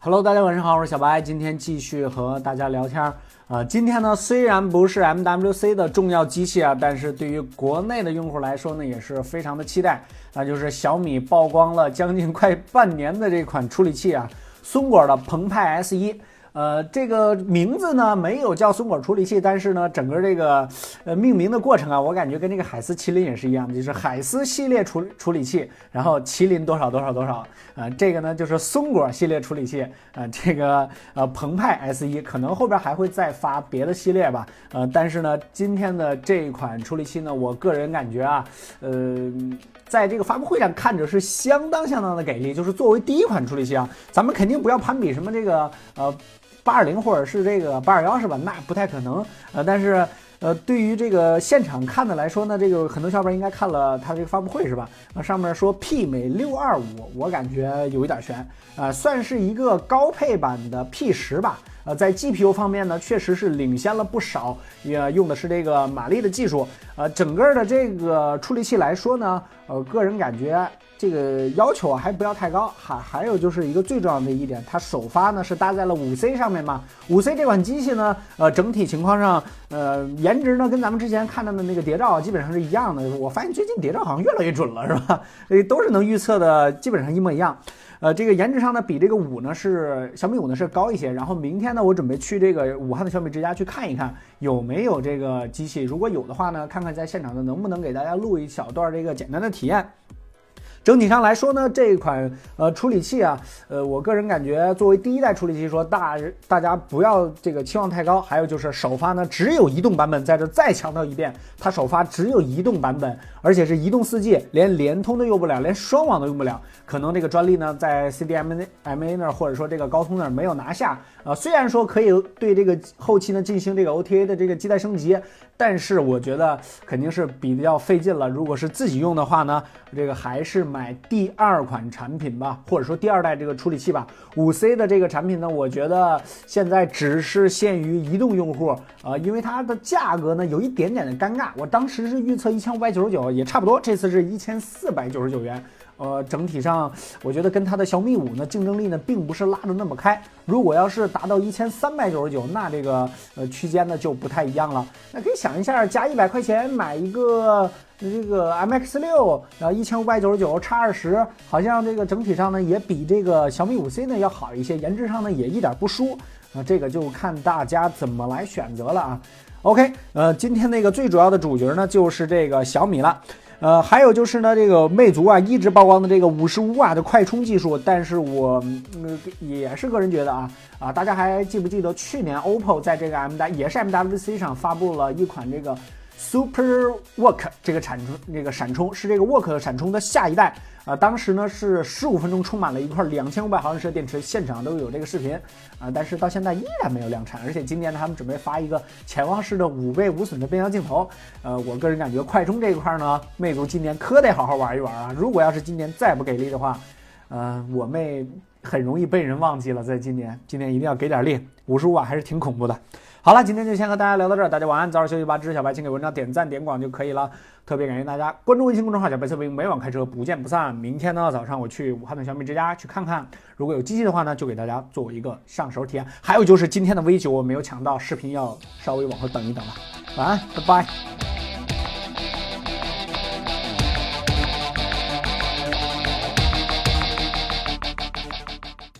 Hello，大家晚上好，我是小白，今天继续和大家聊天儿。呃，今天呢虽然不是 MWC 的重要机器啊，但是对于国内的用户来说呢，也是非常的期待，那就是小米曝光了将近快半年的这款处理器啊，松果的澎湃 S1。呃，这个名字呢没有叫松果处理器，但是呢，整个这个呃命名的过程啊，我感觉跟这个海思麒麟也是一样的，就是海思系列处处理器，然后麒麟多少多少多少，呃，这个呢就是松果系列处理器，呃，这个呃澎湃 S 一可能后边还会再发别的系列吧，呃，但是呢，今天的这一款处理器呢，我个人感觉啊，呃，在这个发布会上看着是相当相当的给力，就是作为第一款处理器啊，咱们肯定不要攀比什么这个呃。八二零或者是这个八二幺是吧？那不太可能。呃，但是呃，对于这个现场看的来说呢，这个很多小伙伴应该看了它这个发布会是吧？那上面说媲美六二五，我感觉有一点悬啊，算是一个高配版的 P 十吧。呃，在 GPU 方面呢，确实是领先了不少，也用的是这个马力的技术。呃，整个的这个处理器来说呢，呃，个人感觉。这个要求啊还不要太高，还还有就是一个最重要的一点，它首发呢是搭载了五 C 上面嘛，五 C 这款机器呢，呃，整体情况上，呃，颜值呢跟咱们之前看到的那个谍照基本上是一样的。我发现最近谍照好像越来越准了，是吧？呃，都是能预测的，基本上一模一样。呃，这个颜值上呢，比这个五呢是小米五呢是高一些。然后明天呢，我准备去这个武汉的小米之家去看一看有没有这个机器，如果有的话呢，看看在现场呢能不能给大家录一小段这个简单的体验。整体上来说呢，这一款呃处理器啊，呃，我个人感觉作为第一代处理器，说大大家不要这个期望太高。还有就是首发呢只有移动版本，在这再强调一遍，它首发只有移动版本，而且是移动四 G，连联通都用不了，连双网都用不了。可能这个专利呢在 CDMA MA 那儿，或者说这个高通那儿没有拿下啊。虽然说可以对这个后期呢进行这个 OTA 的这个基带升级，但是我觉得肯定是比较费劲了。如果是自己用的话呢，这个还是买。第二款产品吧，或者说第二代这个处理器吧。五 C 的这个产品呢，我觉得现在只是限于移动用户啊，因为它的价格呢有一点点的尴尬。我当时是预测一千五百九十九，也差不多，这次是一千四百九十九元。呃，整体上我觉得跟它的小米五呢竞争力呢并不是拉的那么开。如果要是达到一千三百九十九，那这个呃区间呢就不太一样了。那可以想一下，加一百块钱买一个这个 MX 六，然后一千五百九十九差二十，好像这个整体上呢也比这个小米五 C 呢要好一些，颜值上呢也一点不输。啊，这个就看大家怎么来选择了啊。OK，呃，今天那个最主要的主角呢就是这个小米了。呃，还有就是呢，这个魅族啊，一直曝光的这个五十五瓦的快充技术，但是我呃也是个人觉得啊啊，大家还记不记得去年 OPPO 在这个 M W 也是 MWC 上发布了一款这个。Super Work 这个闪充，这个闪充是这个 Work 闪充的下一代啊。当时呢是十五分钟充满了一块两千五百毫安时的电池，现场都有这个视频啊。但是到现在依然没有量产，而且今年呢他们准备发一个潜望式的五倍无损的变焦镜头。呃，我个人感觉快充这一块呢，魅族今年可得好好玩一玩啊。如果要是今年再不给力的话，呃，我妹很容易被人忘记了。在今年，今年一定要给点力，五十五瓦还是挺恐怖的。好了，今天就先和大家聊到这儿，大家晚安，早点休息吧。支持小白，请给文章点赞点广就可以了。特别感谢大家关注微信公众号“小白测评”，每晚开车不见不散。明天呢早上我去武汉的小米之家去看看，如果有机器的话呢，就给大家做一个上手体验。还有就是今天的 V 九我没有抢到，视频要稍微往后等一等了。晚安，拜拜。